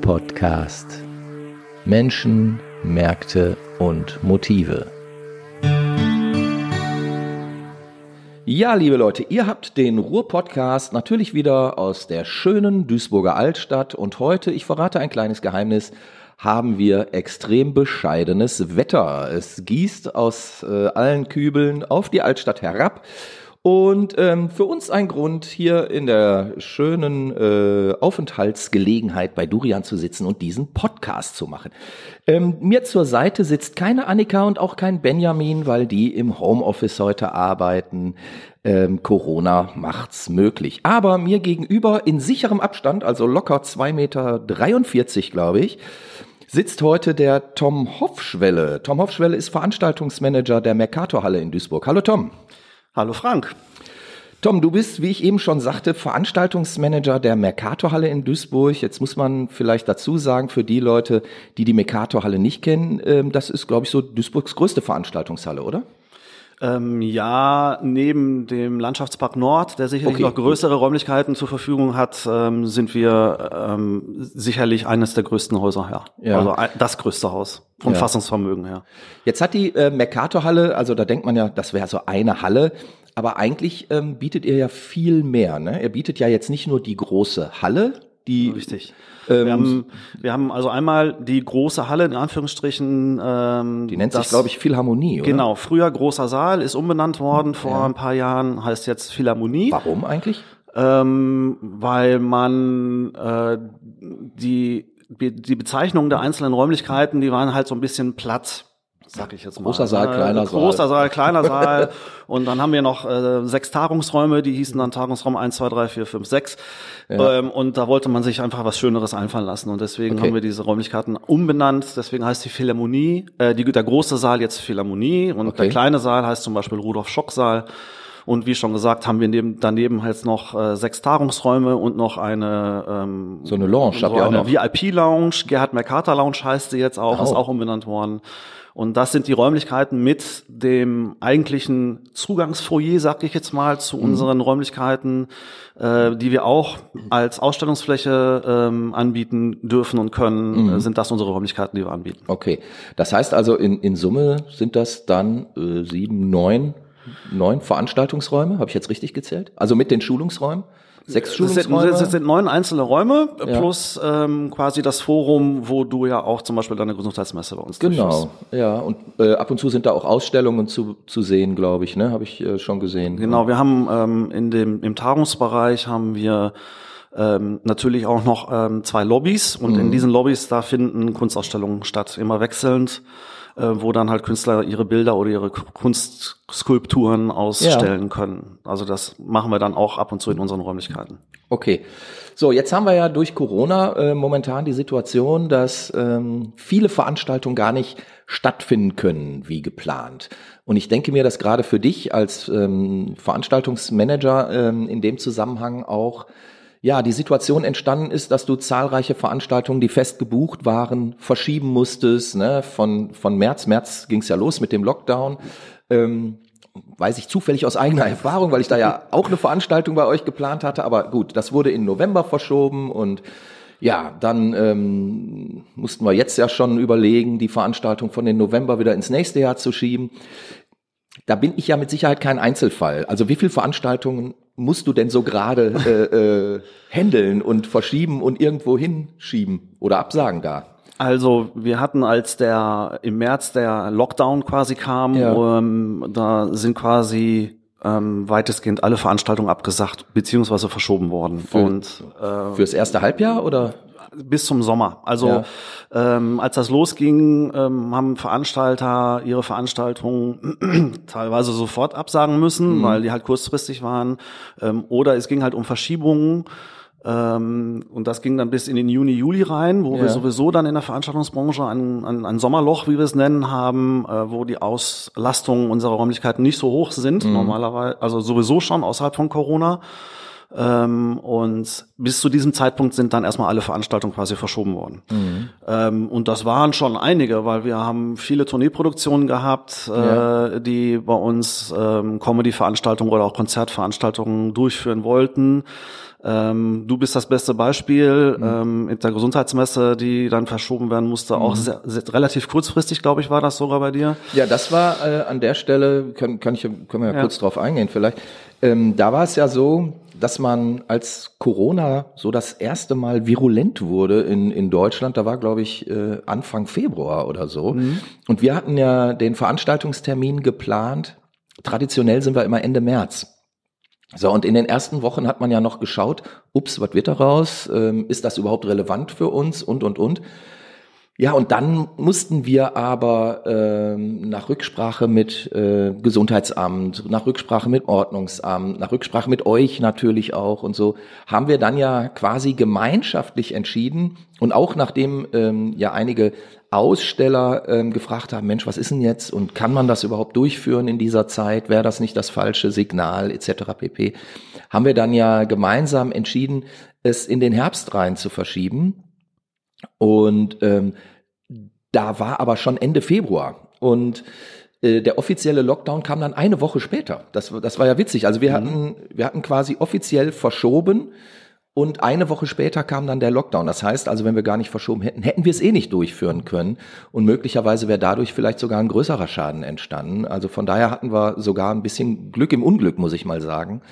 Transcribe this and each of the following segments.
Ruhr-Podcast. Menschen, Märkte und Motive. Ja, liebe Leute, ihr habt den Ruhr-Podcast natürlich wieder aus der schönen Duisburger Altstadt und heute, ich verrate ein kleines Geheimnis, haben wir extrem bescheidenes Wetter. Es gießt aus äh, allen Kübeln auf die Altstadt herab. Und ähm, für uns ein Grund, hier in der schönen äh, Aufenthaltsgelegenheit bei Durian zu sitzen und diesen Podcast zu machen. Ähm, mir zur Seite sitzt keine Annika und auch kein Benjamin, weil die im Homeoffice heute arbeiten. Ähm, Corona macht's möglich. Aber mir gegenüber in sicherem Abstand, also locker zwei Meter, dreiundvierzig, glaube ich, sitzt heute der Tom Hoffschwelle. Tom Hoffschwelle ist Veranstaltungsmanager der Mercatorhalle in Duisburg. Hallo Tom. Hallo Frank. Tom, du bist, wie ich eben schon sagte, Veranstaltungsmanager der Mercatorhalle in Duisburg. Jetzt muss man vielleicht dazu sagen, für die Leute, die die Mercatorhalle nicht kennen, ähm, das ist, glaube ich, so Duisburgs größte Veranstaltungshalle, oder? Ähm, ja, neben dem Landschaftspark Nord, der sicherlich okay. noch größere Räumlichkeiten zur Verfügung hat, ähm, sind wir ähm, sicherlich eines der größten Häuser her. Ja. Also das größte Haus vom ja. Fassungsvermögen her. Jetzt hat die äh, Mercator-Halle, also da denkt man ja, das wäre so eine Halle, aber eigentlich ähm, bietet ihr ja viel mehr. Ne? Er bietet ja jetzt nicht nur die große Halle, die richtig. Ähm, wir, haben, wir haben also einmal die große Halle in Anführungsstrichen. Ähm, die nennt das, sich, glaube ich, Philharmonie, oder? Genau, früher großer Saal, ist umbenannt worden vor ja. ein paar Jahren, heißt jetzt Philharmonie. Warum eigentlich? Ähm, weil man äh, die die Bezeichnungen der einzelnen Räumlichkeiten, die waren halt so ein bisschen platt sag ich jetzt mal. Großer Saal, kleiner Saal. Großer Saal, kleiner Saal. und dann haben wir noch äh, sechs Tagungsräume, die hießen dann Tagungsraum 1, 2, 3, 4, 5, 6. Ja. Ähm, und da wollte man sich einfach was Schöneres einfallen lassen. Und deswegen okay. haben wir diese Räumlichkeiten umbenannt. Deswegen heißt die Philharmonie, äh, die, der große Saal jetzt Philharmonie und okay. der kleine Saal heißt zum Beispiel Rudolf Schock Saal. Und wie schon gesagt, haben wir neben, daneben halt noch äh, sechs Tagungsräume und noch eine ähm, so eine Lounge, so eine VIP-Lounge, Gerhard Mercator Lounge heißt sie jetzt auch, oh. ist auch umbenannt worden. Und das sind die Räumlichkeiten mit dem eigentlichen Zugangsfoyer, sag ich jetzt mal, zu mhm. unseren Räumlichkeiten, äh, die wir auch als Ausstellungsfläche ähm, anbieten dürfen und können, mhm. äh, sind das unsere Räumlichkeiten, die wir anbieten. Okay. Das heißt also, in, in Summe sind das dann äh, sieben, neun, neun Veranstaltungsräume, habe ich jetzt richtig gezählt? Also mit den Schulungsräumen? Sechs Schulungsräume? Es sind, sind neun einzelne Räume ja. plus ähm, quasi das Forum, wo du ja auch zum Beispiel deine Gesundheitsmesse bei uns Genau, ja. Und äh, ab und zu sind da auch Ausstellungen zu, zu sehen, glaube ich, ne? Habe ich äh, schon gesehen. Genau, wir haben ähm, in dem im Tagungsbereich haben wir ähm, natürlich auch noch ähm, zwei Lobbys und mhm. in diesen Lobbys da finden Kunstausstellungen statt, immer wechselnd wo dann halt Künstler ihre Bilder oder ihre Kunstskulpturen ausstellen ja. können. Also das machen wir dann auch ab und zu in unseren Räumlichkeiten. Okay. So, jetzt haben wir ja durch Corona äh, momentan die Situation, dass ähm, viele Veranstaltungen gar nicht stattfinden können wie geplant. Und ich denke mir, dass gerade für dich als ähm, Veranstaltungsmanager ähm, in dem Zusammenhang auch ja, die Situation entstanden ist, dass du zahlreiche Veranstaltungen, die fest gebucht waren, verschieben musstest. Ne? Von, von März, März ging es ja los mit dem Lockdown. Ähm, weiß ich zufällig aus eigener Erfahrung, weil ich da ja auch eine Veranstaltung bei euch geplant hatte. Aber gut, das wurde in November verschoben und ja, dann ähm, mussten wir jetzt ja schon überlegen, die Veranstaltung von den November wieder ins nächste Jahr zu schieben. Da bin ich ja mit Sicherheit kein Einzelfall. Also wie viele Veranstaltungen musst du denn so gerade äh, äh, handeln und verschieben und irgendwo hinschieben oder absagen da? Also wir hatten, als der im März der Lockdown quasi kam, ja. ähm, da sind quasi ähm, weitestgehend alle Veranstaltungen abgesagt beziehungsweise verschoben worden. Für, und äh, fürs erste Halbjahr oder? Bis zum Sommer. Also ja. ähm, als das losging, ähm, haben Veranstalter ihre Veranstaltungen teilweise sofort absagen müssen, mhm. weil die halt kurzfristig waren. Ähm, oder es ging halt um Verschiebungen. Ähm, und das ging dann bis in den Juni, Juli rein, wo ja. wir sowieso dann in der Veranstaltungsbranche ein, ein, ein Sommerloch, wie wir es nennen, haben, äh, wo die Auslastungen unserer Räumlichkeiten nicht so hoch sind, mhm. normalerweise, also sowieso schon außerhalb von Corona. Ähm, und bis zu diesem Zeitpunkt sind dann erstmal alle Veranstaltungen quasi verschoben worden. Mhm. Ähm, und das waren schon einige, weil wir haben viele Tourneeproduktionen gehabt, äh, ja. die bei uns ähm, Comedy-Veranstaltungen oder auch Konzertveranstaltungen durchführen wollten. Ähm, du bist das beste Beispiel mhm. ähm, mit der Gesundheitsmesse, die dann verschoben werden musste. Mhm. Auch sehr, sehr, relativ kurzfristig, glaube ich, war das sogar bei dir. Ja, das war äh, an der Stelle, kann, kann ich, können wir ja, ja. kurz drauf eingehen vielleicht. Ähm, da war es ja so, dass man als Corona so das erste Mal virulent wurde in, in Deutschland, da war glaube ich äh, Anfang Februar oder so. Mhm. Und wir hatten ja den Veranstaltungstermin geplant. Traditionell sind wir immer Ende März. So, und in den ersten Wochen hat man ja noch geschaut, ups, was wird daraus? Ähm, ist das überhaupt relevant für uns? Und, und, und. Ja, und dann mussten wir aber ähm, nach Rücksprache mit äh, Gesundheitsamt, nach Rücksprache mit Ordnungsamt, nach Rücksprache mit euch natürlich auch und so, haben wir dann ja quasi gemeinschaftlich entschieden und auch nachdem ähm, ja einige Aussteller ähm, gefragt haben, Mensch, was ist denn jetzt und kann man das überhaupt durchführen in dieser Zeit? Wäre das nicht das falsche Signal etc. pp. Haben wir dann ja gemeinsam entschieden, es in den Herbst rein zu verschieben. Und ähm, da war aber schon Ende Februar und äh, der offizielle Lockdown kam dann eine Woche später. Das, das war ja witzig. Also wir mhm. hatten, wir hatten quasi offiziell verschoben und eine Woche später kam dann der Lockdown. Das heißt also, wenn wir gar nicht verschoben hätten, hätten wir es eh nicht durchführen können. Und möglicherweise wäre dadurch vielleicht sogar ein größerer Schaden entstanden. Also von daher hatten wir sogar ein bisschen Glück im Unglück, muss ich mal sagen.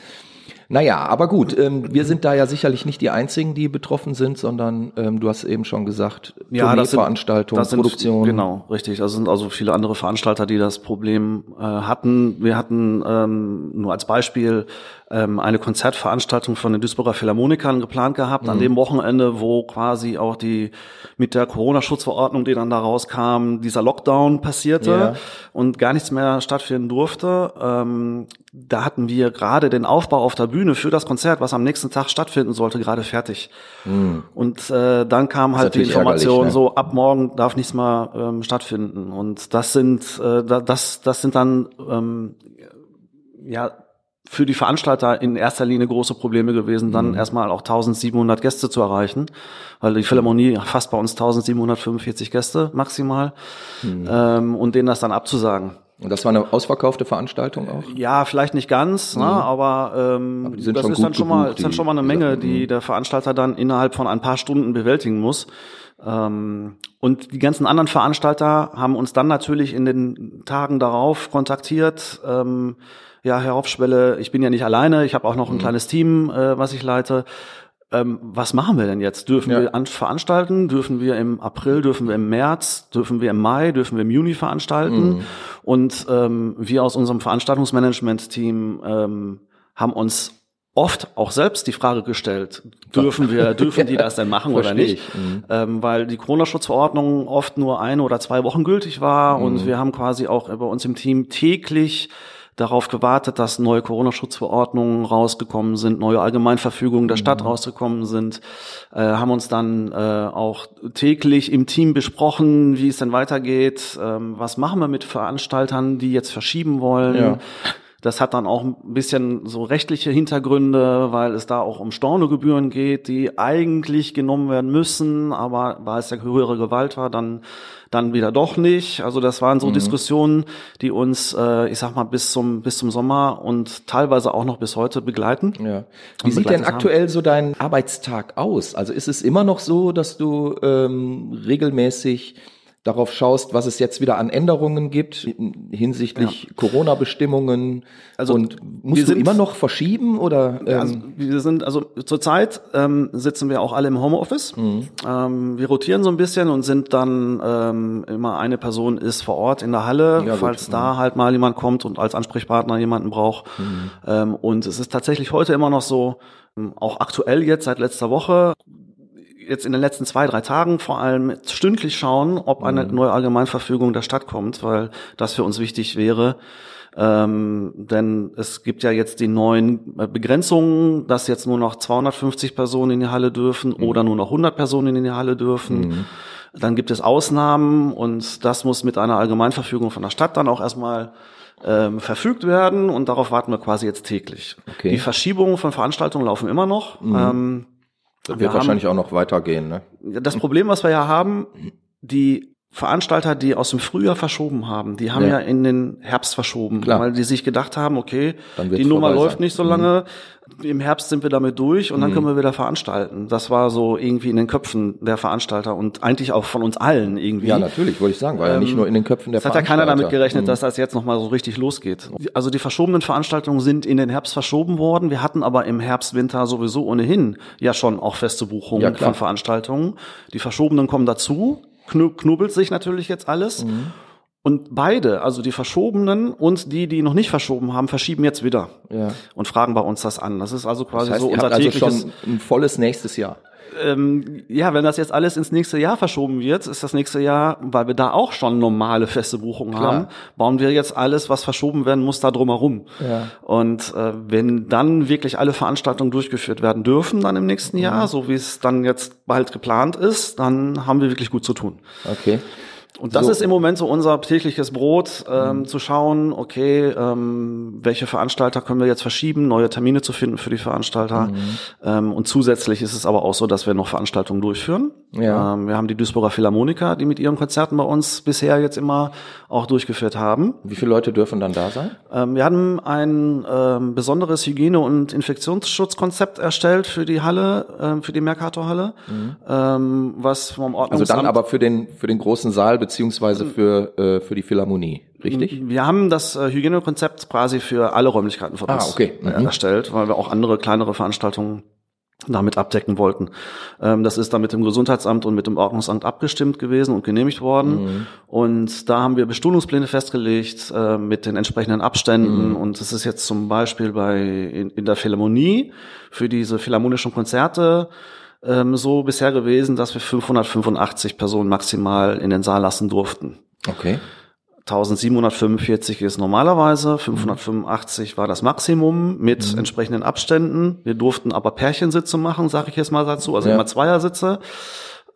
Naja, aber gut, ähm, wir sind da ja sicherlich nicht die Einzigen, die betroffen sind, sondern ähm, du hast eben schon gesagt, ja, das sind, Veranstaltungen, das sind, Produktion. Genau, richtig. Das sind also viele andere Veranstalter, die das Problem äh, hatten. Wir hatten ähm, nur als Beispiel ähm, eine Konzertveranstaltung von den Duisburger Philharmonikern geplant gehabt, mhm. an dem Wochenende, wo quasi auch die mit der Corona-Schutzverordnung, die dann da rauskam, dieser Lockdown passierte ja. und gar nichts mehr stattfinden durfte. Ähm, da hatten wir gerade den Aufbau auf der Bühne für das Konzert, was am nächsten Tag stattfinden sollte, gerade fertig. Mhm. Und äh, dann kam halt die Information, ne? so ab morgen darf nichts mehr ähm, stattfinden. Und das sind äh, das das sind dann ähm, ja für die Veranstalter in erster Linie große Probleme gewesen, dann mhm. erstmal auch 1700 Gäste zu erreichen, weil die Philharmonie fasst bei uns 1745 Gäste maximal mhm. ähm, und denen das dann abzusagen. Und das war eine ausverkaufte Veranstaltung auch? Ja, vielleicht nicht ganz, ne, mhm. ne, aber, ähm, aber das ist dann schon mal, ist dann schon mal eine Menge, die mhm. der Veranstalter dann innerhalb von ein paar Stunden bewältigen muss. Ähm, und die ganzen anderen Veranstalter haben uns dann natürlich in den Tagen darauf kontaktiert. Ähm, ja, Herr Hofschwelle, ich bin ja nicht alleine, ich habe auch noch ein mhm. kleines Team, äh, was ich leite. Ähm, was machen wir denn jetzt? Dürfen ja. wir an veranstalten? Dürfen wir im April, dürfen wir im März, dürfen wir im Mai, dürfen wir im Juni veranstalten? Mhm. Und ähm, wir aus unserem Veranstaltungsmanagement-Team ähm, haben uns oft auch selbst die Frage gestellt, dürfen wir, dürfen die das denn machen oder nicht? Mhm. Ähm, weil die Corona-Schutzverordnung oft nur eine oder zwei Wochen gültig war mhm. und wir haben quasi auch bei uns im Team täglich darauf gewartet, dass neue Corona-Schutzverordnungen rausgekommen sind, neue Allgemeinverfügungen der Stadt mhm. rausgekommen sind, äh, haben uns dann äh, auch täglich im Team besprochen, wie es denn weitergeht, ähm, was machen wir mit Veranstaltern, die jetzt verschieben wollen. Ja. Das hat dann auch ein bisschen so rechtliche Hintergründe, weil es da auch um Stornogebühren geht, die eigentlich genommen werden müssen, aber weil es ja höhere Gewalt war, dann dann wieder doch nicht. Also das waren so mhm. Diskussionen, die uns, äh, ich sag mal, bis zum bis zum Sommer und teilweise auch noch bis heute begleiten. Ja. Wie sieht denn aktuell haben. so dein Arbeitstag aus? Also ist es immer noch so, dass du ähm, regelmäßig darauf schaust, was es jetzt wieder an Änderungen gibt hinsichtlich ja. Corona-Bestimmungen. Also und musst du sind, immer noch verschieben oder? Ähm? Also wir sind also zurzeit ähm, sitzen wir auch alle im Homeoffice. Mhm. Ähm, wir rotieren so ein bisschen und sind dann ähm, immer eine Person ist vor Ort in der Halle, ja, falls gut. da mhm. halt mal jemand kommt und als Ansprechpartner jemanden braucht. Mhm. Ähm, und es ist tatsächlich heute immer noch so, ähm, auch aktuell jetzt seit letzter Woche jetzt in den letzten zwei, drei Tagen vor allem stündlich schauen, ob eine mhm. neue Allgemeinverfügung der Stadt kommt, weil das für uns wichtig wäre. Ähm, denn es gibt ja jetzt die neuen äh, Begrenzungen, dass jetzt nur noch 250 Personen in die Halle dürfen mhm. oder nur noch 100 Personen in die Halle dürfen. Mhm. Dann gibt es Ausnahmen und das muss mit einer Allgemeinverfügung von der Stadt dann auch erstmal ähm, verfügt werden und darauf warten wir quasi jetzt täglich. Okay. Die Verschiebungen von Veranstaltungen laufen immer noch. Mhm. Ähm, Das wir wird haben- wahrscheinlich auch noch weitergehen, ne? das Problem, was wir ja haben, die Veranstalter, die aus dem Frühjahr verschoben haben, die haben Ja. ja, in den Herbst verschoben, Klar. weil die sich gedacht haben, okay, die Nummer läuft sein. Mhm. nicht so lange, im Herbst sind wir damit durch und dann können wir wieder veranstalten. Das war so irgendwie in den Köpfen der Veranstalter und eigentlich auch von uns allen irgendwie. Ja, natürlich, wollte ich sagen, war ja nicht nur in den Köpfen der Es hat ja keiner damit Veranstalter. gerechnet, Mhm. dass das jetzt nochmal so richtig losgeht. Also die verschobenen Veranstaltungen sind in den Herbst verschoben worden. Wir hatten aber im Herbst, Winter sowieso ohnehin ja schon auch feste Buchungen Ja, von Veranstaltungen. Die verschobenen kommen dazu, knubbelt sich natürlich jetzt alles. Mhm. Und beide, also die verschobenen und die, die noch nicht verschoben haben, verschieben jetzt wieder Ja. und fragen bei uns das an. Das ist also quasi Das heißt, so ihr unser habt also tägliches schon ein volles nächstes Jahr. Ähm, ja, wenn das jetzt alles ins nächste Jahr verschoben wird, ist das nächste Jahr, weil wir da auch schon normale feste Buchungen Klar. haben, bauen wir jetzt alles, was verschoben werden muss, da drumherum. Ja. Und äh, wenn dann wirklich alle Veranstaltungen durchgeführt werden dürfen, dann im nächsten Jahr, so wie es dann jetzt bald geplant ist, dann haben wir wirklich gut zu tun. Okay. Und das So. ist im Moment so unser tägliches Brot, ähm, zu schauen, okay, ähm, welche Veranstalter können wir jetzt verschieben, neue Termine zu finden für die Veranstalter. Ähm, und zusätzlich ist es aber auch so, dass wir noch Veranstaltungen durchführen. Ja. Ähm, wir haben die Duisburger Philharmoniker, die mit ihren Konzerten bei uns bisher jetzt immer auch durchgeführt haben. Wie viele Leute dürfen dann da sein? Ähm, wir haben ein ähm, besonderes Hygiene- und Infektionsschutzkonzept erstellt für die Halle, ähm, für die Mercator-Halle, ähm, was vom Mhm. Also Ordnungsamt dann aber für den für den großen Saal beziehungsweise für äh, für die Philharmonie, richtig? Wir haben das äh, Hygienekonzept quasi für alle Räumlichkeiten von Ah, okay. äh, Mhm. erstellt, weil wir auch andere kleinere Veranstaltungen damit abdecken wollten. Ähm, das ist dann mit dem Gesundheitsamt und mit dem Ordnungsamt abgestimmt gewesen und genehmigt worden. Mhm. Und da haben wir Bestuhlungspläne festgelegt äh, mit den entsprechenden Mhm. Abständen. Und es ist jetzt zum Beispiel bei in, in der Philharmonie für diese philharmonischen Konzerte ähm, so bisher gewesen, dass wir 585 Personen maximal in den Saal lassen durften. Okay. 1745 ist normalerweise, 585 war das Maximum mit entsprechenden Abständen. Wir durften aber Pärchensitze machen, sage ich jetzt mal dazu, also Ja. immer Zweiersitze.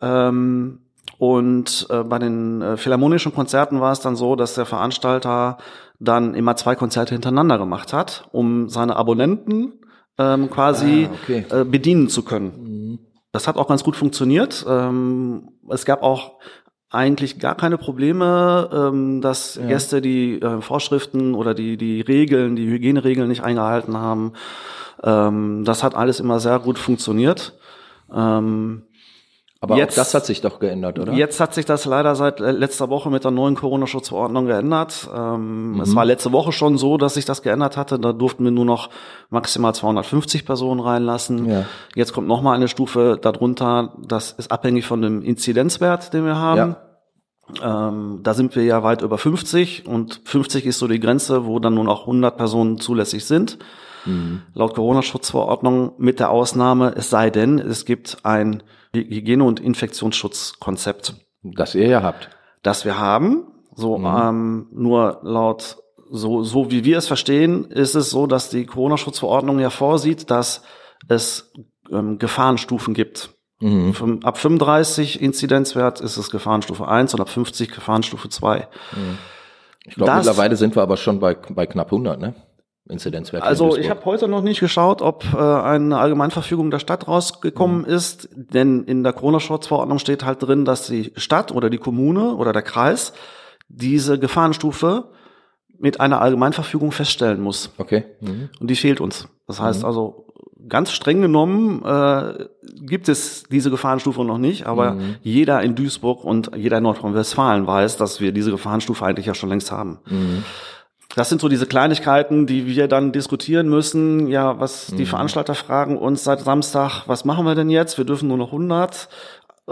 Ähm, und äh, bei den äh, philharmonischen Konzerten war es dann so, dass der Veranstalter dann immer zwei Konzerte hintereinander gemacht hat, um seine Abonnenten ähm, quasi Ah, okay. äh, bedienen zu können. Das hat auch ganz gut funktioniert. Ähm, es gab auch eigentlich gar keine Probleme, ähm, dass Gäste die äh, Vorschriften oder die, die Regeln, die Hygieneregeln nicht eingehalten haben. Ähm, das hat alles immer sehr gut funktioniert. Ähm, Aber Jetzt- auch das hat sich doch geändert, oder? Jetzt hat sich das leider seit letzter Woche mit der neuen Corona-Schutzverordnung geändert. Ähm, Es war letzte Woche schon so, dass sich das geändert hatte. Da durften wir nur noch maximal 250 Personen reinlassen. Ja. Jetzt kommt noch mal eine Stufe darunter. Das ist abhängig von dem Inzidenzwert, den wir haben. Ähm, da sind wir ja weit über 50 und 50 ist so die Grenze, wo dann nur noch 100 Personen zulässig sind. Laut Corona-Schutzverordnung mit der Ausnahme, es sei denn, es gibt ein Hygiene- und Infektionsschutzkonzept, Das ihr ja habt. das wir haben. So, ähm, nur laut, so, so wie wir es verstehen, ist es so, dass die Corona-Schutzverordnung ja vorsieht, dass es ähm, Gefahrenstufen gibt. Mhm. Ab 35 Inzidenzwert ist es Gefahrenstufe 1 und ab 50 Gefahrenstufe 2. Ich glaube, mittlerweile sind wir aber schon bei, bei knapp 100, ne? Inzidenzwert. in Also ich habe heute noch nicht geschaut, ob äh, eine Allgemeinverfügung der Stadt rausgekommen ist, denn in der Corona-Schutzverordnung steht halt drin, dass die Stadt oder die Kommune oder der Kreis diese Gefahrenstufe mit einer Allgemeinverfügung feststellen muss. Okay. Mhm. Und die fehlt uns. Das heißt also, ganz streng genommen äh, gibt es diese Gefahrenstufe noch nicht, aber jeder in Duisburg und jeder in Nordrhein-Westfalen weiß, dass wir diese Gefahrenstufe eigentlich ja schon längst haben. Das sind so diese Kleinigkeiten, die wir dann diskutieren müssen. Ja, was die Veranstalter fragen uns seit Samstag, was machen wir denn jetzt? Wir dürfen nur noch 100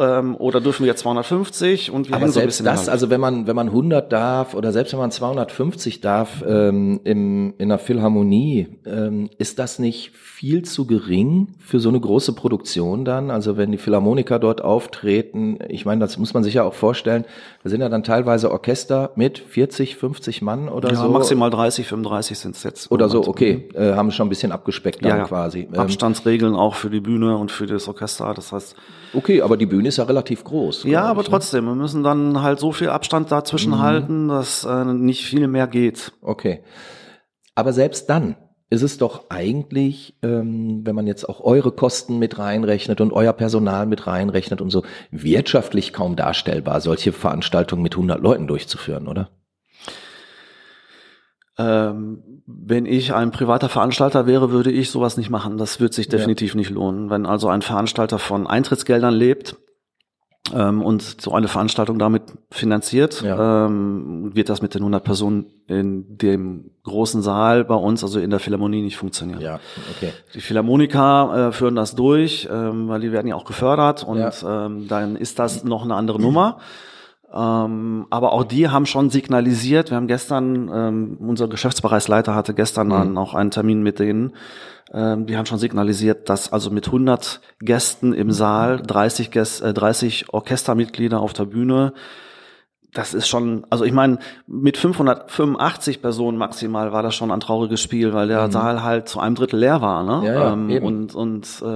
ähm, oder dürfen wir jetzt 250 und wir Aber so selbst in das, also wenn man, wenn man 100 darf oder selbst wenn man 250 darf ähm, im, in einer Philharmonie, ähm, ist das nicht viel zu gering für so eine große Produktion dann? Also wenn die Philharmoniker dort auftreten, ich meine, das muss man sich ja auch vorstellen, da sind ja dann teilweise Orchester mit 40, 50 Mann oder ja, so. maximal 30, 35 sind es jetzt. Oder so, okay, äh, haben schon ein bisschen abgespeckt dann Ja, ja. quasi. Ähm, Abstandsregeln auch für die Bühne und für das Orchester. Das heißt, Okay, aber die Bühne ist ja relativ groß. Ja, aber ich, ne? trotzdem, wir müssen dann halt so viel Abstand dazwischen mhm. halten, dass äh, nicht viel mehr geht. Okay. Aber selbst dann ist es doch eigentlich, ähm, wenn man jetzt auch eure Kosten mit reinrechnet und euer Personal mit reinrechnet und so, wirtschaftlich kaum darstellbar, solche Veranstaltungen mit 100 Leuten durchzuführen, oder? Ähm, wenn ich ein privater Veranstalter wäre, würde ich sowas nicht machen. Das wird sich definitiv ja. nicht lohnen. Wenn also ein Veranstalter von Eintrittsgeldern lebt, ähm, und so eine Veranstaltung damit finanziert, ja. ähm, wird das mit den 100 Personen in dem großen Saal bei uns, also in der Philharmonie, nicht funktionieren. Ja, okay. Die Philharmoniker äh, führen das durch, ähm, weil die werden ja auch gefördert und ja. ähm, dann ist das noch eine andere Nummer. Ähm, aber auch die haben schon signalisiert, wir haben gestern, ähm, unser Geschäftsbereichsleiter hatte gestern mhm. dann auch einen Termin mit denen, ähm, die haben schon signalisiert, dass also mit 100 Gästen im Saal, 30, Gäste, äh, 30 Orchestermitglieder auf der Bühne, das ist schon, also ich meine, mit 585 Personen maximal war das schon ein trauriges Spiel, weil der mhm. Saal halt zu einem Drittel leer war, ne? Ja, ja, ähm, und und äh,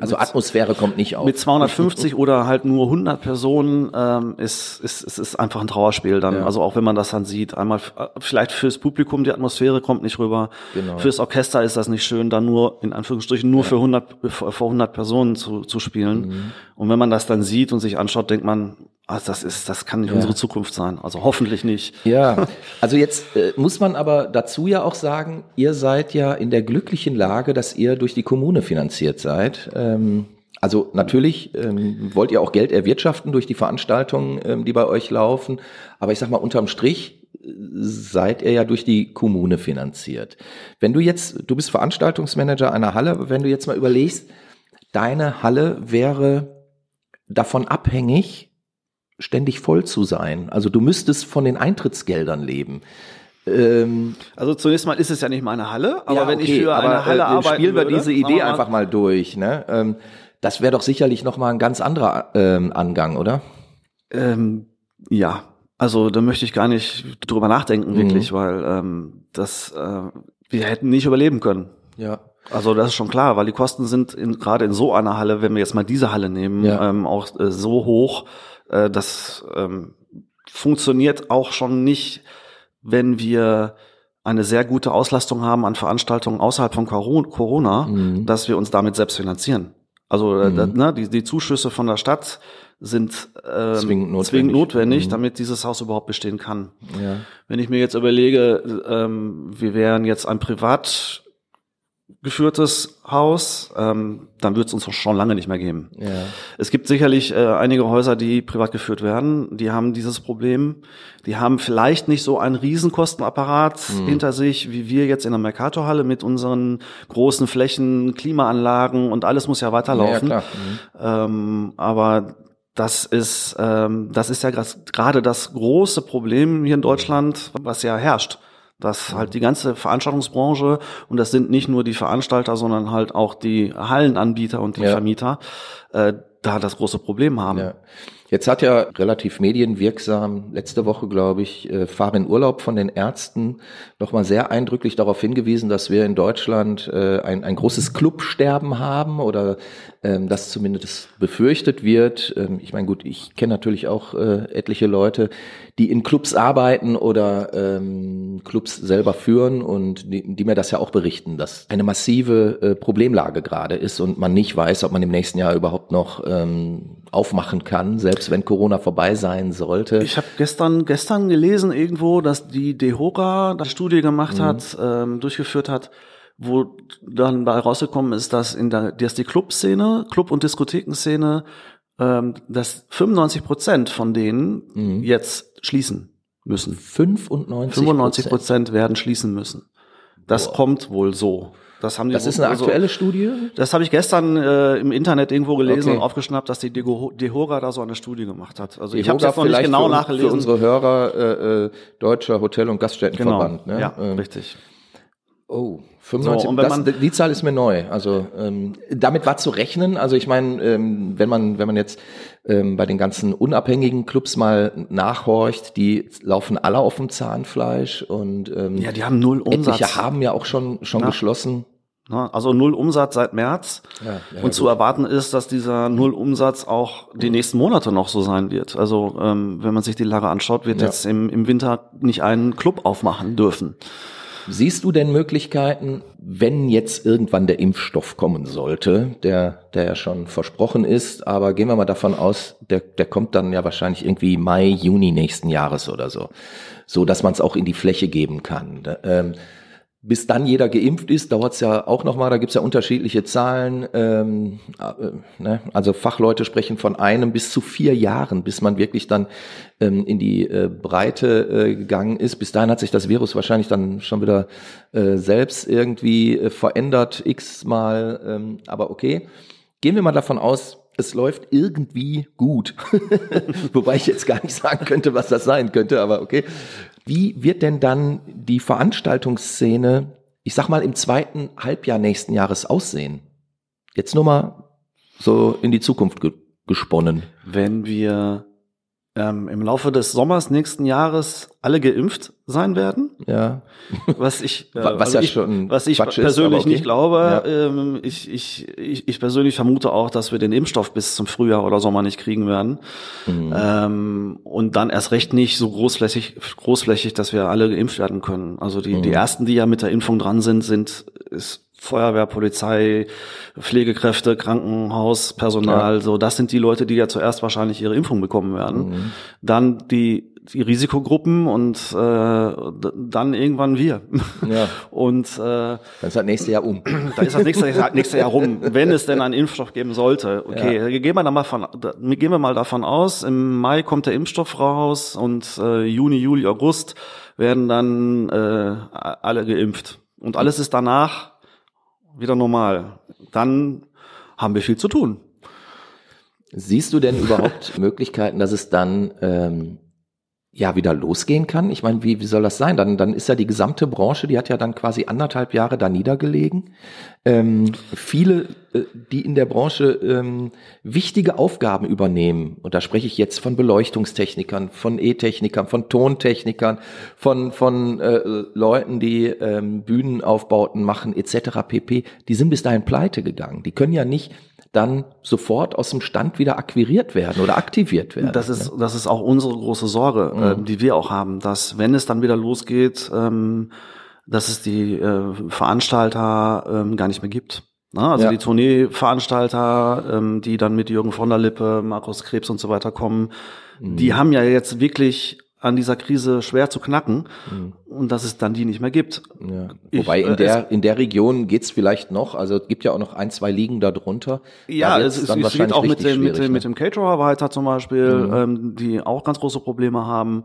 also Atmosphäre kommt nicht auf. Mit 250 oder halt nur 100 Personen ähm, ist ist ist, ist einfach ein Trauerspiel dann. Ja. Also auch wenn man das dann sieht, einmal vielleicht fürs Publikum die Atmosphäre kommt nicht rüber. Genau. Fürs Orchester ist das nicht schön, dann nur in Anführungsstrichen nur für 100 vor 100 Personen zu zu spielen. Mhm. Und wenn man das dann sieht und sich anschaut, denkt man, also das ist, das kann nicht ja. unsere Zukunft sein. Also hoffentlich nicht. Ja, also jetzt äh, muss man aber dazu ja auch sagen, ihr seid ja in der glücklichen Lage, dass ihr durch die Kommune finanziert seid. Ähm, also natürlich ähm, wollt ihr auch Geld erwirtschaften durch die Veranstaltungen, ähm, die bei euch laufen. Aber ich sag mal, unterm Strich äh, seid ihr ja durch die Kommune finanziert. Wenn du jetzt, du bist Veranstaltungsmanager einer Halle, wenn du jetzt mal überlegst, deine Halle wäre davon abhängig, ständig voll zu sein. Also du müsstest von den Eintrittsgeldern leben. Ähm, also zunächst mal ist es ja nicht meine Halle, aber ja, wenn okay, ich für eine Halle äh, arbeite, spielen wir diese Idee mal, einfach mal durch. Ne? Ähm, das wäre doch sicherlich noch mal ein ganz anderer ähm, Angang, oder? Ähm, ja, also da möchte ich gar nicht drüber nachdenken, wirklich, mhm. weil ähm, das äh, wir hätten nicht überleben können. Ja. Also das ist schon klar, weil die Kosten sind in, gerade in so einer Halle, wenn wir jetzt mal diese Halle nehmen, ja. ähm, auch äh, so hoch, äh, das ähm, funktioniert auch schon nicht, wenn wir eine sehr gute Auslastung haben an Veranstaltungen außerhalb von Corona, mhm. dass wir uns damit selbst finanzieren. Also äh, mhm. ne, die, die Zuschüsse von der Stadt sind ähm, zwingend notwendig, zwingend notwendig mhm. damit dieses Haus überhaupt bestehen kann. Ja. Wenn ich mir jetzt überlege, ähm, wir wären jetzt ein Privat geführtes Haus, ähm, dann wird es uns schon lange nicht mehr geben. Ja. Es gibt sicherlich äh, einige Häuser, die privat geführt werden, die haben dieses Problem. Die haben vielleicht nicht so einen Riesenkostenapparat mhm. hinter sich, wie wir jetzt in der Mercatorhalle mit unseren großen Flächen, Klimaanlagen und alles muss ja weiterlaufen. Ja, ja, mhm. ähm, aber das ist, ähm, das ist ja gerade das große Problem hier in Deutschland, was ja herrscht dass halt die ganze Veranstaltungsbranche, und das sind nicht nur die Veranstalter, sondern halt auch die Hallenanbieter und die ja. Vermieter, äh, da das große Problem haben. Ja. Jetzt hat ja relativ medienwirksam letzte Woche, glaube ich, äh, Farin Urlaub von den Ärzten nochmal sehr eindrücklich darauf hingewiesen, dass wir in Deutschland äh, ein, ein großes Clubsterben haben oder ähm, das zumindest befürchtet wird. Ähm, ich meine, gut, ich kenne natürlich auch äh, etliche Leute, die in Clubs arbeiten oder ähm, Clubs selber führen und die, die mir das ja auch berichten, dass eine massive Problemlage gerade ist und man nicht weiß, ob man im nächsten Jahr überhaupt noch ähm, aufmachen kann, selbst wenn Corona vorbei sein sollte. Ich habe gestern gestern gelesen irgendwo, dass die Dehora eine Studie gemacht mhm. hat, ähm, durchgeführt hat, wo dann bei rausgekommen ist, dass in der, dass die Clubszene, Club- und Diskothekenszene, ähm, dass 95 Prozent von denen mhm. jetzt schließen müssen. 95 95 Prozent werden schließen müssen. Das Boah. kommt wohl so. Das haben die. Das ist eine aktuelle so, Studie. Das habe ich gestern äh, im Internet irgendwo gelesen okay. und aufgeschnappt, dass die Dehora da so eine Studie gemacht hat. Also ich habe das noch nicht genau für, nachgelesen. Für unsere Hörer äh, äh, deutscher Hotel- und Gaststättenverband. Genau. Ne? Ja, ähm, richtig. Oh, 95. So, das, die Zahl ist mir neu. Also ähm, damit war zu rechnen. Also ich meine, ähm, wenn man wenn man jetzt ähm, bei den ganzen unabhängigen Clubs mal nachhorcht, die laufen alle auf dem Zahnfleisch und ähm, ja, die haben null Umsatz. Etliche haben ja auch schon schon ja. geschlossen. Ne? Also null Umsatz seit März. Ja, ja, und zu erwarten ist, dass dieser null Umsatz auch die nächsten Monate noch so sein wird. Also ähm, wenn man sich die Lage anschaut, wird ja. jetzt im, im Winter nicht einen Club aufmachen dürfen. Siehst du denn Möglichkeiten, wenn jetzt irgendwann der Impfstoff kommen sollte, der, der ja schon versprochen ist, aber gehen wir mal davon aus, der, der kommt dann ja wahrscheinlich irgendwie Mai, Juni nächsten Jahres oder so, so dass man es auch in die Fläche geben kann. Ähm, bis dann jeder geimpft ist, dauert es ja auch nochmal, da gibt's ja unterschiedliche Zahlen. Ähm, äh, ne? Also Fachleute sprechen von einem bis zu vier Jahren, bis man wirklich dann ähm, in die äh, Breite äh, gegangen ist. Bis dahin hat sich das Virus wahrscheinlich dann schon wieder äh, selbst irgendwie äh, verändert, x-mal, ähm, aber okay. Gehen wir mal davon aus, es läuft irgendwie gut. Wobei ich jetzt gar nicht sagen könnte, was das sein könnte, aber okay. Wie wird denn dann die Veranstaltungsszene, ich sag mal, im zweiten Halbjahr nächsten Jahres aussehen? Jetzt nur mal so in die Zukunft ge gesponnen. Wenn wir ähm, im Laufe des Sommers nächsten Jahres alle geimpft sein werden. Ja. Was ich, äh, was, also ja ich, schon was ich Quatsch persönlich ist, okay. nicht glaube. Ja. Ähm, ich, ich, ich, ich persönlich vermute auch, dass wir den Impfstoff bis zum Frühjahr oder Sommer nicht kriegen werden. Mhm. Ähm, und dann erst recht nicht so großflächig, großflächig, dass wir alle geimpft werden können. Also die, mhm. die ersten, die ja mit der Impfung dran sind, sind, ist Feuerwehr, Polizei, Pflegekräfte, Krankenhaus, Personal, ja. so das sind die Leute, die ja zuerst wahrscheinlich ihre Impfung bekommen werden. Mhm. Dann die die Risikogruppen und äh, dann irgendwann wir. Ja. Und äh, dann ist das nächste Jahr um. Da ist das nächste Jahr, nächste Jahr rum, wenn es denn einen Impfstoff geben sollte. Okay, ja. gehen wir da mal von, gehen wir mal davon aus, im Mai kommt der Impfstoff raus und äh, Juni, Juli, August werden dann äh, alle geimpft. Und alles ist danach wieder normal. Dann haben wir viel zu tun. Siehst du denn überhaupt Möglichkeiten, dass es dann ähm, ja wieder losgehen kann? Ich meine, wie, wie soll das sein? Dann, dann ist ja die gesamte Branche, die hat ja dann quasi anderthalb Jahre da niedergelegen. Ähm, viele, äh, die in der Branche ähm, wichtige Aufgaben übernehmen, und da spreche ich jetzt von Beleuchtungstechnikern, von E-Technikern, von Tontechnikern, von, von äh, Leuten, die ähm, Bühnenaufbauten machen, etc. pp., die sind bis dahin pleite gegangen. Die können ja nicht dann sofort aus dem Stand wieder akquiriert werden oder aktiviert werden. Das ist, ne? das ist auch unsere große Sorge, mhm. äh, die wir auch haben, dass wenn es dann wieder losgeht, ähm, dass es die äh, Veranstalter ähm, gar nicht mehr gibt. Na, also ja. die Tourneeveranstalter, ähm, die dann mit Jürgen von der Lippe, Markus Krebs und so weiter kommen, mhm. die haben ja jetzt wirklich an dieser Krise schwer zu knacken mhm. und dass es dann die nicht mehr gibt. Ja. Wobei ich, in äh, der in der Region geht's vielleicht noch, also es gibt ja auch noch ein, zwei Ligen darunter. Ja, es, es, es geht auch mit dem, mit, dem, ne? mit dem Caterer weiter zum Beispiel, mhm. ähm, die auch ganz große Probleme haben.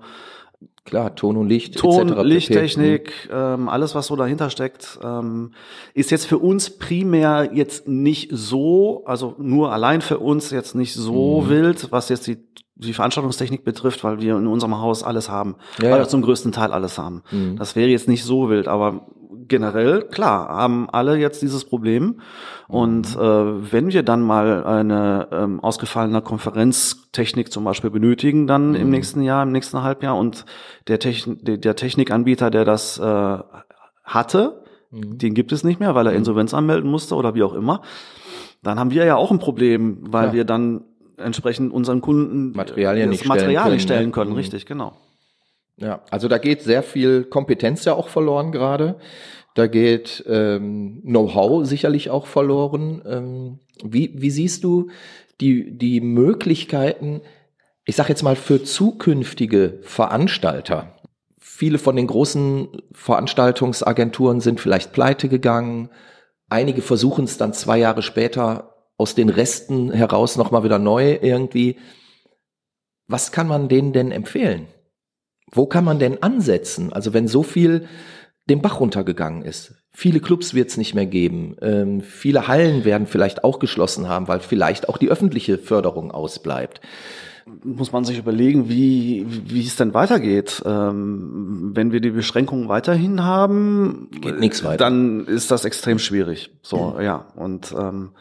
Klar, Ton und Licht, Ton, etc. Lichttechnik, mhm. ähm, alles was so dahinter steckt, ähm, ist jetzt für uns primär jetzt nicht so, also nur allein für uns jetzt nicht so mhm. wild, was jetzt die die Veranstaltungstechnik betrifft, weil wir in unserem Haus alles haben. Ja, ja. zum größten Teil alles haben. Mhm. Das wäre jetzt nicht so wild, aber generell, klar, haben alle jetzt dieses Problem. Und mhm. äh, wenn wir dann mal eine ähm, ausgefallene Konferenztechnik zum Beispiel benötigen, dann mhm. im nächsten Jahr, im nächsten Halbjahr und der, Techn der Technikanbieter, der das äh, hatte, mhm. den gibt es nicht mehr, weil er mhm. Insolvenz anmelden musste oder wie auch immer, dann haben wir ja auch ein Problem, weil ja. wir dann entsprechend unseren Kunden Materialien nicht Material stellen, stellen können. Mhm. Richtig, genau. Ja, also da geht sehr viel Kompetenz ja auch verloren gerade. Da geht ähm, Know-how sicherlich auch verloren. Ähm, wie, wie siehst du die, die Möglichkeiten, ich sage jetzt mal, für zukünftige Veranstalter? Viele von den großen Veranstaltungsagenturen sind vielleicht pleite gegangen. Einige versuchen es dann zwei Jahre später aus den Resten heraus nochmal wieder neu irgendwie. Was kann man denen denn empfehlen? Wo kann man denn ansetzen? Also wenn so viel den Bach runtergegangen ist. Viele Clubs wird es nicht mehr geben. Ähm, viele Hallen werden vielleicht auch geschlossen haben, weil vielleicht auch die öffentliche Förderung ausbleibt. Muss man sich überlegen, wie, wie es denn weitergeht. Ähm, wenn wir die Beschränkungen weiterhin haben, Geht nichts weiter. dann ist das extrem schwierig. So, ja. Und ähm,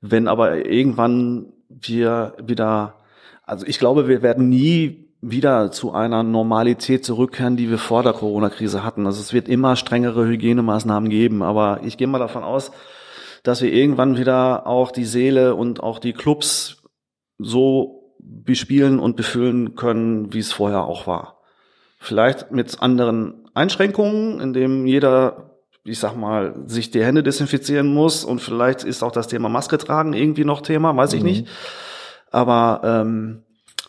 wenn aber irgendwann wir wieder, also ich glaube, wir werden nie wieder zu einer Normalität zurückkehren, die wir vor der Corona-Krise hatten. Also es wird immer strengere Hygienemaßnahmen geben, aber ich gehe mal davon aus, dass wir irgendwann wieder auch die Seele und auch die Clubs so bespielen und befüllen können, wie es vorher auch war. Vielleicht mit anderen Einschränkungen, indem jeder ich sag mal, sich die Hände desinfizieren muss und vielleicht ist auch das Thema Maske tragen irgendwie noch Thema, weiß ich mhm. nicht. Aber ähm,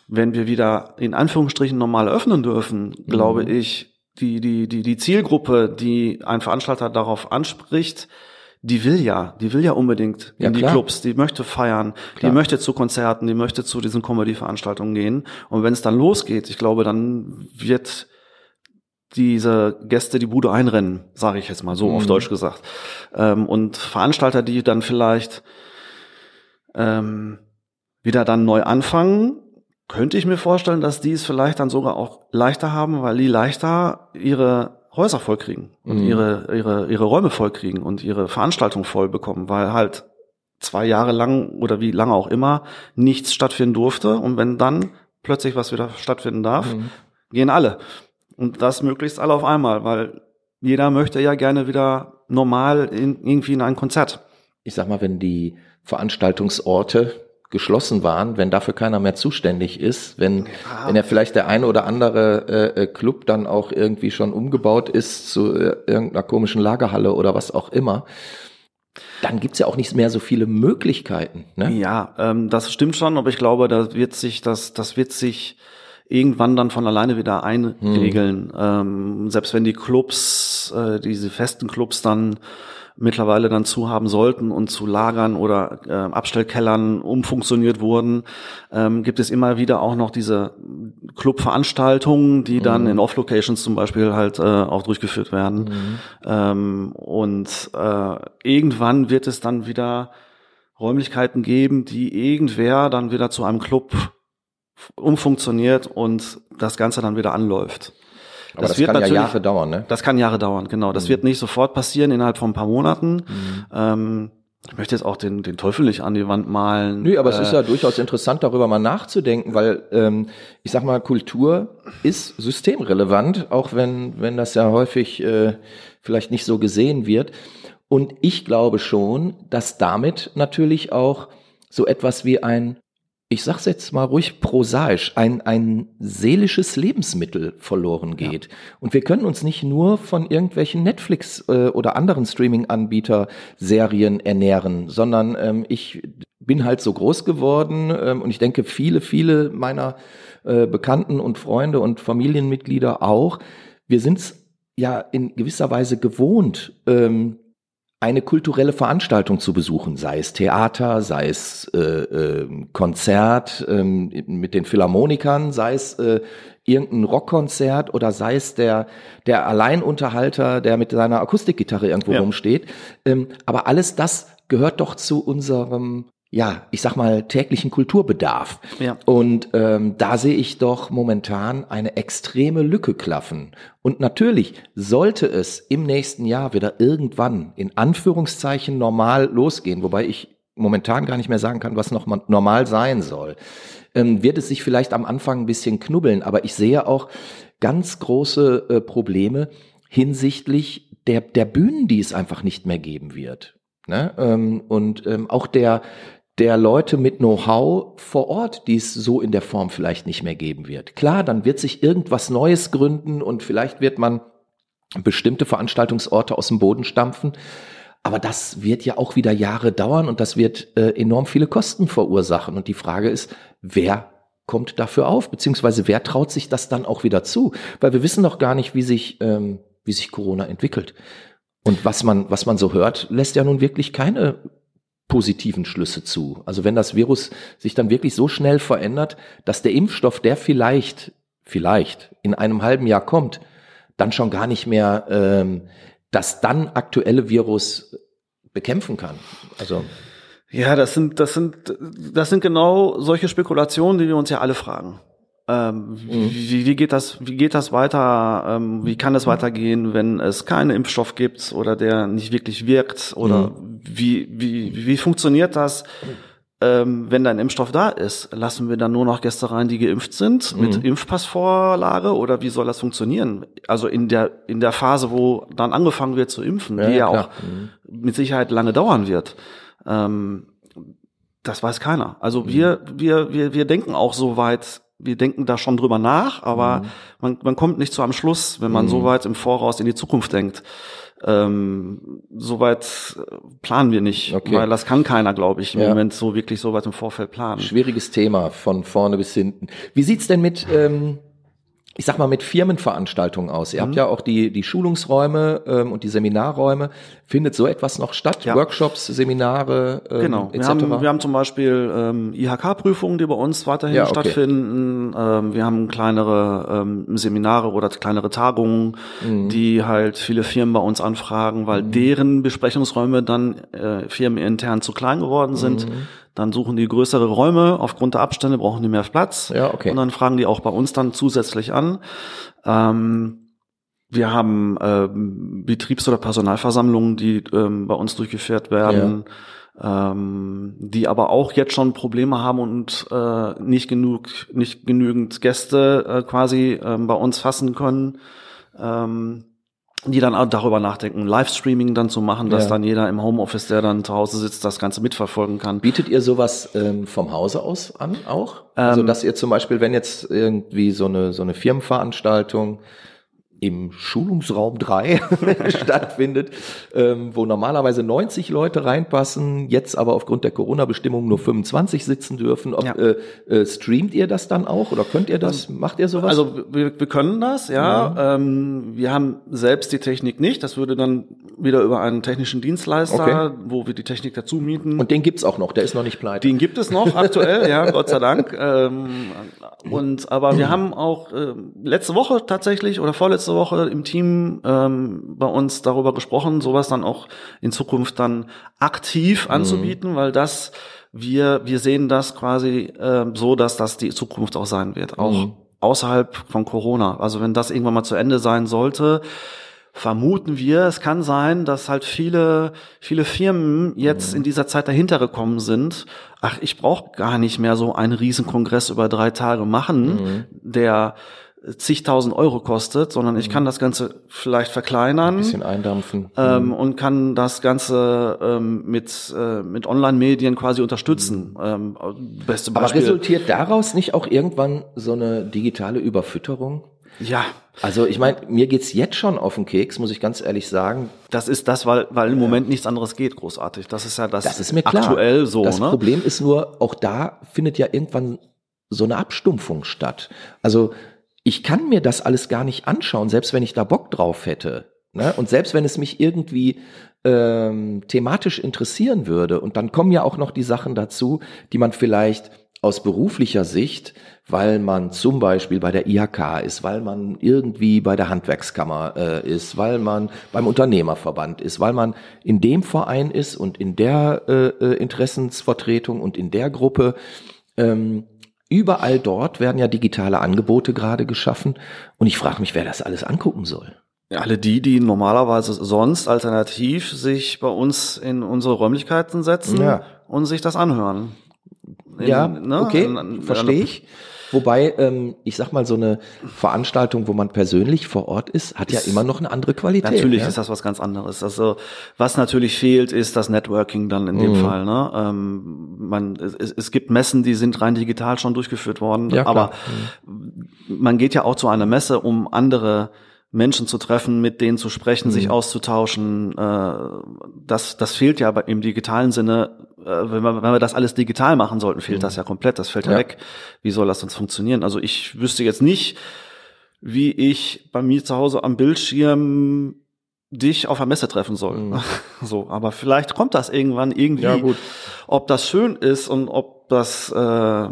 wenn wir wieder in Anführungsstrichen normal öffnen dürfen, mhm. glaube ich, die, die, die, die Zielgruppe, die ein Veranstalter darauf anspricht, die will ja, die will ja unbedingt in die Clubs, die möchte feiern, klar. die möchte zu Konzerten, die möchte zu diesen Comedy-Veranstaltungen gehen. Und wenn es dann losgeht, ich glaube, dann wird diese Gäste die Bude einrennen, sage ich jetzt mal so mhm. auf Deutsch gesagt. Ähm, und Veranstalter, die dann vielleicht ähm, wieder dann neu anfangen, könnte ich mir vorstellen, dass die es vielleicht dann sogar auch leichter haben, weil die leichter ihre Häuser vollkriegen und mhm. ihre, ihre, ihre Räume vollkriegen und ihre Veranstaltung voll bekommen, weil halt zwei Jahre lang oder wie lange auch immer nichts stattfinden durfte. Und wenn dann plötzlich was wieder stattfinden darf, mhm. gehen alle. Und das möglichst alle auf einmal, weil jeder möchte ja gerne wieder normal in, irgendwie in ein Konzert. Ich sag mal, wenn die Veranstaltungsorte geschlossen waren, wenn dafür keiner mehr zuständig ist, wenn, ja. wenn ja vielleicht der eine oder andere äh, äh, Club dann auch irgendwie schon umgebaut ist zu äh, irgendeiner komischen Lagerhalle oder was auch immer, dann gibt's ja auch nicht mehr so viele Möglichkeiten. Ne? Ja, ähm, das stimmt schon, aber ich glaube, da wird sich das, das wird sich irgendwann dann von alleine wieder einregeln. Hm. Ähm, selbst wenn die Clubs, äh, diese festen Clubs dann mittlerweile dann zu haben sollten und zu Lagern oder äh, Abstellkellern umfunktioniert wurden, ähm, gibt es immer wieder auch noch diese Clubveranstaltungen, die dann mhm. in Off-Locations zum Beispiel halt äh, auch durchgeführt werden. Mhm. Ähm, und äh, irgendwann wird es dann wieder Räumlichkeiten geben, die irgendwer dann wieder zu einem Club umfunktioniert und das Ganze dann wieder anläuft. Aber das, das wird kann ja Jahre dauern, ne? Das kann Jahre dauern, genau. Das mhm. wird nicht sofort passieren innerhalb von ein paar Monaten. Mhm. Ähm, ich möchte jetzt auch den, den Teufel nicht an die Wand malen. Nö, aber äh, es ist ja durchaus interessant, darüber mal nachzudenken, weil ähm, ich sag mal, Kultur ist systemrelevant, auch wenn, wenn das ja häufig äh, vielleicht nicht so gesehen wird. Und ich glaube schon, dass damit natürlich auch so etwas wie ein ich sag's jetzt mal ruhig prosaisch, ein, ein seelisches Lebensmittel verloren geht. Ja. Und wir können uns nicht nur von irgendwelchen Netflix äh, oder anderen Streaming-Anbieter-Serien ernähren, sondern ähm, ich bin halt so groß geworden ähm, und ich denke, viele, viele meiner äh, Bekannten und Freunde und Familienmitglieder auch. Wir sind's ja in gewisser Weise gewohnt, ähm, eine kulturelle Veranstaltung zu besuchen, sei es Theater, sei es äh, äh, Konzert äh, mit den Philharmonikern, sei es äh, irgendein Rockkonzert oder sei es der der Alleinunterhalter, der mit seiner Akustikgitarre irgendwo ja. rumsteht. Ähm, aber alles das gehört doch zu unserem ja, ich sag mal, täglichen Kulturbedarf. Ja. Und ähm, da sehe ich doch momentan eine extreme Lücke klaffen. Und natürlich sollte es im nächsten Jahr wieder irgendwann in Anführungszeichen normal losgehen, wobei ich momentan gar nicht mehr sagen kann, was noch normal sein soll, ähm, wird es sich vielleicht am Anfang ein bisschen knubbeln. Aber ich sehe auch ganz große äh, Probleme hinsichtlich der, der Bühnen, die es einfach nicht mehr geben wird. Ne? Ähm, und ähm, auch der, der Leute mit Know-how vor Ort, die es so in der Form vielleicht nicht mehr geben wird. Klar, dann wird sich irgendwas Neues gründen und vielleicht wird man bestimmte Veranstaltungsorte aus dem Boden stampfen. Aber das wird ja auch wieder Jahre dauern und das wird äh, enorm viele Kosten verursachen. Und die Frage ist, wer kommt dafür auf, beziehungsweise wer traut sich das dann auch wieder zu? Weil wir wissen noch gar nicht, wie sich, ähm, wie sich Corona entwickelt. Und was man, was man so hört, lässt ja nun wirklich keine positiven Schlüsse zu. Also wenn das Virus sich dann wirklich so schnell verändert, dass der Impfstoff, der vielleicht, vielleicht in einem halben Jahr kommt, dann schon gar nicht mehr ähm, das dann aktuelle Virus bekämpfen kann. Also ja, das sind das sind das sind genau solche Spekulationen, die wir uns ja alle fragen. Ähm, mhm. wie, wie geht das, wie geht das weiter? Ähm, wie kann es weitergehen, wenn es keinen Impfstoff gibt oder der nicht wirklich wirkt? Oder mhm. wie, wie, wie funktioniert das? ähm, wenn dein Impfstoff da ist, lassen wir dann nur noch Gäste rein, die geimpft sind, mhm. mit Impfpassvorlage oder wie soll das funktionieren? Also in der, in der Phase, wo dann angefangen wird zu impfen, ja, die ja, auch mhm. mit Sicherheit lange dauern wird. Ähm, das weiß keiner. Also mhm. wir, wir, wir, wir denken auch so weit, wir denken da schon drüber nach, aber mhm. man, man kommt nicht zu einem Schluss, wenn man mhm. so weit im Voraus in die Zukunft denkt. Ähm, Soweit äh, planen wir nicht, okay. weil das kann keiner, glaube ich, im ja. Moment so wirklich so weit im Vorfeld planen. Schwieriges Thema von vorne bis hinten. Wie sieht's denn mit ähm, ich sag mal, mit Firmenveranstaltungen aus. Ihr mhm. habt ja auch die, die Schulungsräume ähm, und die Seminarräume. Findet so etwas noch statt? Ja. Workshops, Seminare ähm, genau. etc.? Wir haben, wir haben zum Beispiel ähm, IHK-Prüfungen, die bei uns weiterhin ja, okay. stattfinden. Ähm, wir haben kleinere ähm, Seminare oder kleinere Tagungen, mhm. die halt viele Firmen bei uns anfragen, weil mhm. deren Besprechungsräume dann äh, firmenintern zu klein geworden sind. Dann suchen die größere Räume. Aufgrund der Abstände brauchen die mehr Platz. Ja, okay. Und dann fragen die auch bei uns dann zusätzlich an. Ähm, wir haben äh, Betriebs- oder Personalversammlungen, die ähm, bei uns durchgeführt werden, ja. ähm, die aber auch jetzt schon Probleme haben und äh, nicht genug, nicht genügend Gäste äh, quasi äh, bei uns fassen können. Ähm, die dann auch darüber nachdenken, Livestreaming dann zu machen, dass ja. dann jeder im Homeoffice, der dann zu Hause sitzt, das Ganze mitverfolgen kann. Bietet ihr sowas ähm, vom Hause aus an auch? Also, ähm, also dass ihr zum Beispiel, wenn jetzt irgendwie so eine so eine Firmenveranstaltung im Schulungsraum 3 stattfindet, ähm, wo normalerweise 90 Leute reinpassen, jetzt aber aufgrund der Corona-Bestimmungen nur 25 sitzen dürfen. Ob, ja. äh, äh, streamt ihr das dann auch oder könnt ihr das? Macht ihr sowas? Also wir, wir können das, ja. ja. Ähm, wir haben selbst die Technik nicht. Das würde dann wieder über einen technischen Dienstleister, okay. wo wir die Technik dazu mieten. Und den gibt's auch noch, der ist noch nicht pleite. Den gibt es noch aktuell, ja, Gott sei Dank. Ähm, und aber wir haben auch äh, letzte Woche tatsächlich oder vorletzte letzte Woche im Team ähm, bei uns darüber gesprochen, sowas dann auch in Zukunft dann aktiv mhm. anzubieten, weil das wir wir sehen das quasi äh, so, dass das die Zukunft auch sein wird, auch mhm. außerhalb von Corona. Also wenn das irgendwann mal zu Ende sein sollte, vermuten wir, es kann sein, dass halt viele, viele Firmen jetzt mhm. in dieser Zeit dahinter gekommen sind. Ach, ich brauche gar nicht mehr so einen Riesenkongress über drei Tage machen, mhm. der zigtausend Euro kostet, sondern ich kann das Ganze vielleicht verkleinern. Ein bisschen eindampfen. Ähm, mhm. Und kann das Ganze ähm, mit, äh, mit Online-Medien quasi unterstützen. Mhm. Ähm, beste Beispiel. Aber resultiert daraus nicht auch irgendwann so eine digitale Überfütterung? Ja. Also ich meine, mir geht's jetzt schon auf den Keks, muss ich ganz ehrlich sagen. Das ist das, weil, weil im Moment nichts anderes geht, großartig. Das ist ja das, das ist mir klar. aktuell so. Das ne? Problem ist nur, auch da findet ja irgendwann so eine Abstumpfung statt. Also ich kann mir das alles gar nicht anschauen, selbst wenn ich da Bock drauf hätte. Ne? Und selbst wenn es mich irgendwie ähm, thematisch interessieren würde. Und dann kommen ja auch noch die Sachen dazu, die man vielleicht aus beruflicher Sicht, weil man zum Beispiel bei der IHK ist, weil man irgendwie bei der Handwerkskammer äh, ist, weil man beim Unternehmerverband ist, weil man in dem Verein ist und in der äh, äh Interessensvertretung und in der Gruppe. Ähm, Überall dort werden ja digitale Angebote gerade geschaffen und ich frage mich, wer das alles angucken soll. Alle die, die normalerweise sonst alternativ sich bei uns in unsere Räumlichkeiten setzen ja. und sich das anhören. In, ja, ne? okay, verstehe ich. Wobei, ähm, ich sag mal, so eine Veranstaltung, wo man persönlich vor Ort ist, hat ja immer noch eine andere Qualität. Natürlich ja? ist das was ganz anderes. Also was natürlich fehlt, ist das Networking dann in dem mhm. Fall. Ne? Ähm, man, es, es gibt Messen, die sind rein digital schon durchgeführt worden, ja, aber mhm. man geht ja auch zu einer Messe, um andere Menschen zu treffen, mit denen zu sprechen, mhm. sich auszutauschen. Äh, das, das fehlt ja im digitalen Sinne. Äh, wenn, wir, wenn wir das alles digital machen sollten, fehlt mhm. das ja komplett. Das fällt ja, ja weg. Wie soll das sonst funktionieren? Also ich wüsste jetzt nicht, wie ich bei mir zu Hause am Bildschirm dich auf der Messe treffen soll. Mhm. So, aber vielleicht kommt das irgendwann irgendwie. Ja, gut. Ob das schön ist und ob das äh,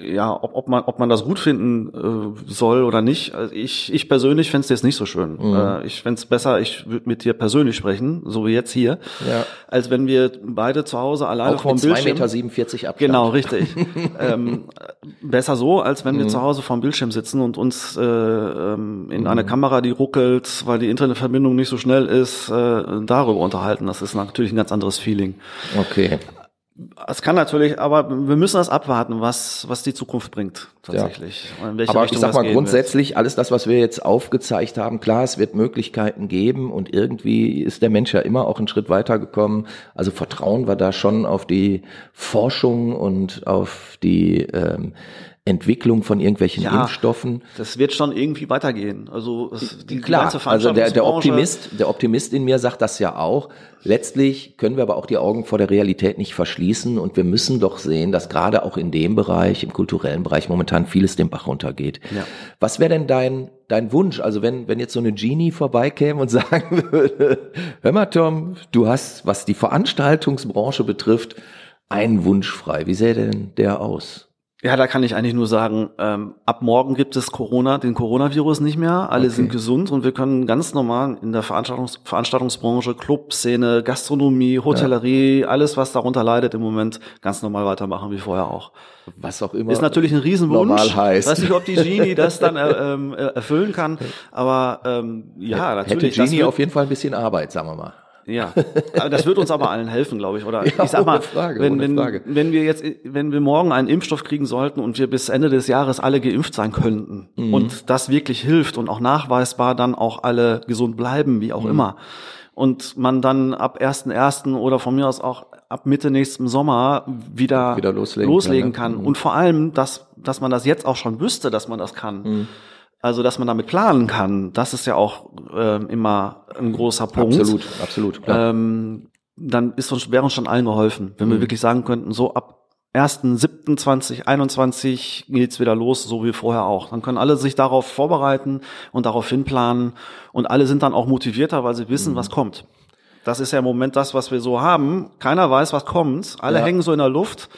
ja, ob, ob man ob man das gut finden äh, soll oder nicht. Also ich ich persönlich fände es jetzt nicht so schön. Mhm. Äh, ich fände es besser, ich würde mit dir persönlich sprechen, so wie jetzt hier, ja. als wenn wir beide zu Hause alleine vor dem Bildschirm. 2,47 Meter Abstand. Genau, richtig. ähm, besser so, als wenn mhm. wir zu Hause vor dem Bildschirm sitzen und uns äh, ähm, in mhm. eine Kamera, die ruckelt, weil die Internetverbindung nicht so schnell ist, äh, darüber unterhalten. Das ist natürlich ein ganz anderes Feeling. Okay. Es kann natürlich, aber wir müssen das abwarten, was, was die Zukunft bringt, tatsächlich. Ja. aber Richtung ich sag mal grundsätzlich, wird. alles das, was wir jetzt aufgezeigt haben, klar, es wird Möglichkeiten geben und irgendwie ist der Mensch ja immer auch einen Schritt weitergekommen. Also vertrauen wir da schon auf die Forschung und auf die ähm, Entwicklung von irgendwelchen ja, Impfstoffen. Das wird schon irgendwie weitergehen. Also es, die klar, also der, der Optimist, der Optimist in mir sagt das ja auch. Letztlich können wir aber auch die Augen vor der Realität nicht verschließen und wir müssen doch sehen, dass gerade auch in dem Bereich, im kulturellen Bereich momentan vieles den Bach runtergeht. Ja. Was wäre denn dein dein Wunsch? Also wenn wenn jetzt so eine Genie vorbeikäme und sagen würde, hör mal Tom, du hast, was die Veranstaltungsbranche betrifft, einen Wunsch frei. Wie sähe denn der aus? Ja, da kann ich eigentlich nur sagen, ähm, ab morgen gibt es Corona, den Coronavirus nicht mehr. Alle okay. sind gesund und wir können ganz normal in der Veranstaltungs Veranstaltungsbranche, Clubszene, Gastronomie, Hotellerie, ja. alles, was darunter leidet im Moment, ganz normal weitermachen wie vorher auch. Was auch immer. Ist natürlich ein Riesenwunsch. Normal heißt. Ich weiß nicht, ob die Genie das dann äh, ähm, äh, erfüllen kann, aber ähm, ja, natürlich. Hätte Genie auf jeden Fall ein bisschen Arbeit, sagen wir mal. Ja, das wird uns aber allen helfen, glaube ich. Oder ja, ich sag mal, Frage, wenn, wenn, wenn wir jetzt, wenn wir morgen einen Impfstoff kriegen sollten und wir bis Ende des Jahres alle geimpft sein könnten mhm. und das wirklich hilft und auch nachweisbar dann auch alle gesund bleiben, wie auch mhm. immer, und man dann ab 1.1. oder von mir aus auch ab Mitte nächsten Sommer wieder, wieder loslegen, loslegen kann. kann. Mhm. Und vor allem, dass, dass man das jetzt auch schon wüsste, dass man das kann. Also, dass man damit planen kann, das ist ja auch äh, immer ein großer Punkt. Absolut, absolut. Klar. Ähm, dann ist uns, wäre uns schon allen geholfen, wenn mhm. wir wirklich sagen könnten, so ab 1.7.2021 geht's wieder los, so wie vorher auch. Dann können alle sich darauf vorbereiten und darauf hinplanen und alle sind dann auch motivierter, weil sie wissen, mhm. was kommt. Das ist ja im Moment das, was wir so haben. Keiner weiß, was kommt. Alle ja. hängen so in der Luft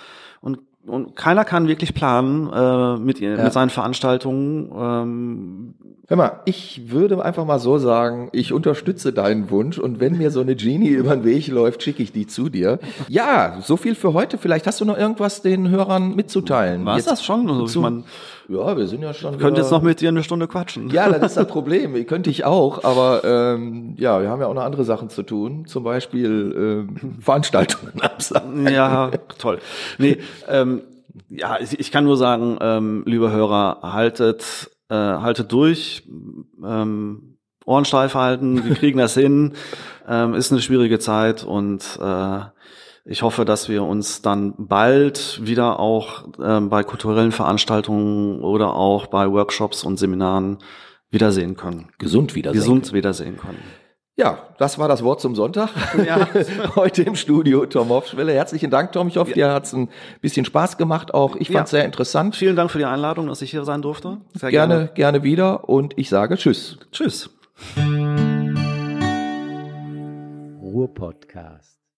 und keiner kann wirklich planen äh, mit, ja. mit seinen Veranstaltungen. Ähm. Hör mal, ich würde einfach mal so sagen, ich unterstütze deinen Wunsch und wenn mir so eine Genie über den Weg läuft, schicke ich die zu dir. Ja, so viel für heute. Vielleicht hast du noch irgendwas den Hörern mitzuteilen. War das schon? Also, ich mein, ja, wir sind ja schon. Ich könnte jetzt noch mit dir eine Stunde quatschen. Ja, das ist das Problem. Ich könnte ich auch, aber ähm, ja, wir haben ja auch noch andere Sachen zu tun, zum Beispiel ähm, Veranstaltungen absagen. Ja, toll. Nee, ähm, ja, ich kann nur sagen, ähm, liebe Hörer, haltet, äh, haltet durch, ähm, Ohren steif halten, wir kriegen das hin. Ähm, ist eine schwierige Zeit und äh, ich hoffe, dass wir uns dann bald wieder auch äh, bei kulturellen Veranstaltungen oder auch bei Workshops und Seminaren wiedersehen können. Gesund wiedersehen. Gesund wiedersehen können. Ja, das war das Wort zum Sonntag. Ja. Heute im Studio Tom Hofschwelle. Herzlichen Dank, Tom. Ich hoffe, ja. dir hat's ein bisschen Spaß gemacht. Auch ich fand's ja. sehr interessant. Vielen Dank für die Einladung, dass ich hier sein durfte. Sehr gerne, gerne, gerne wieder. Und ich sage Tschüss. Tschüss. Ruhr Podcast.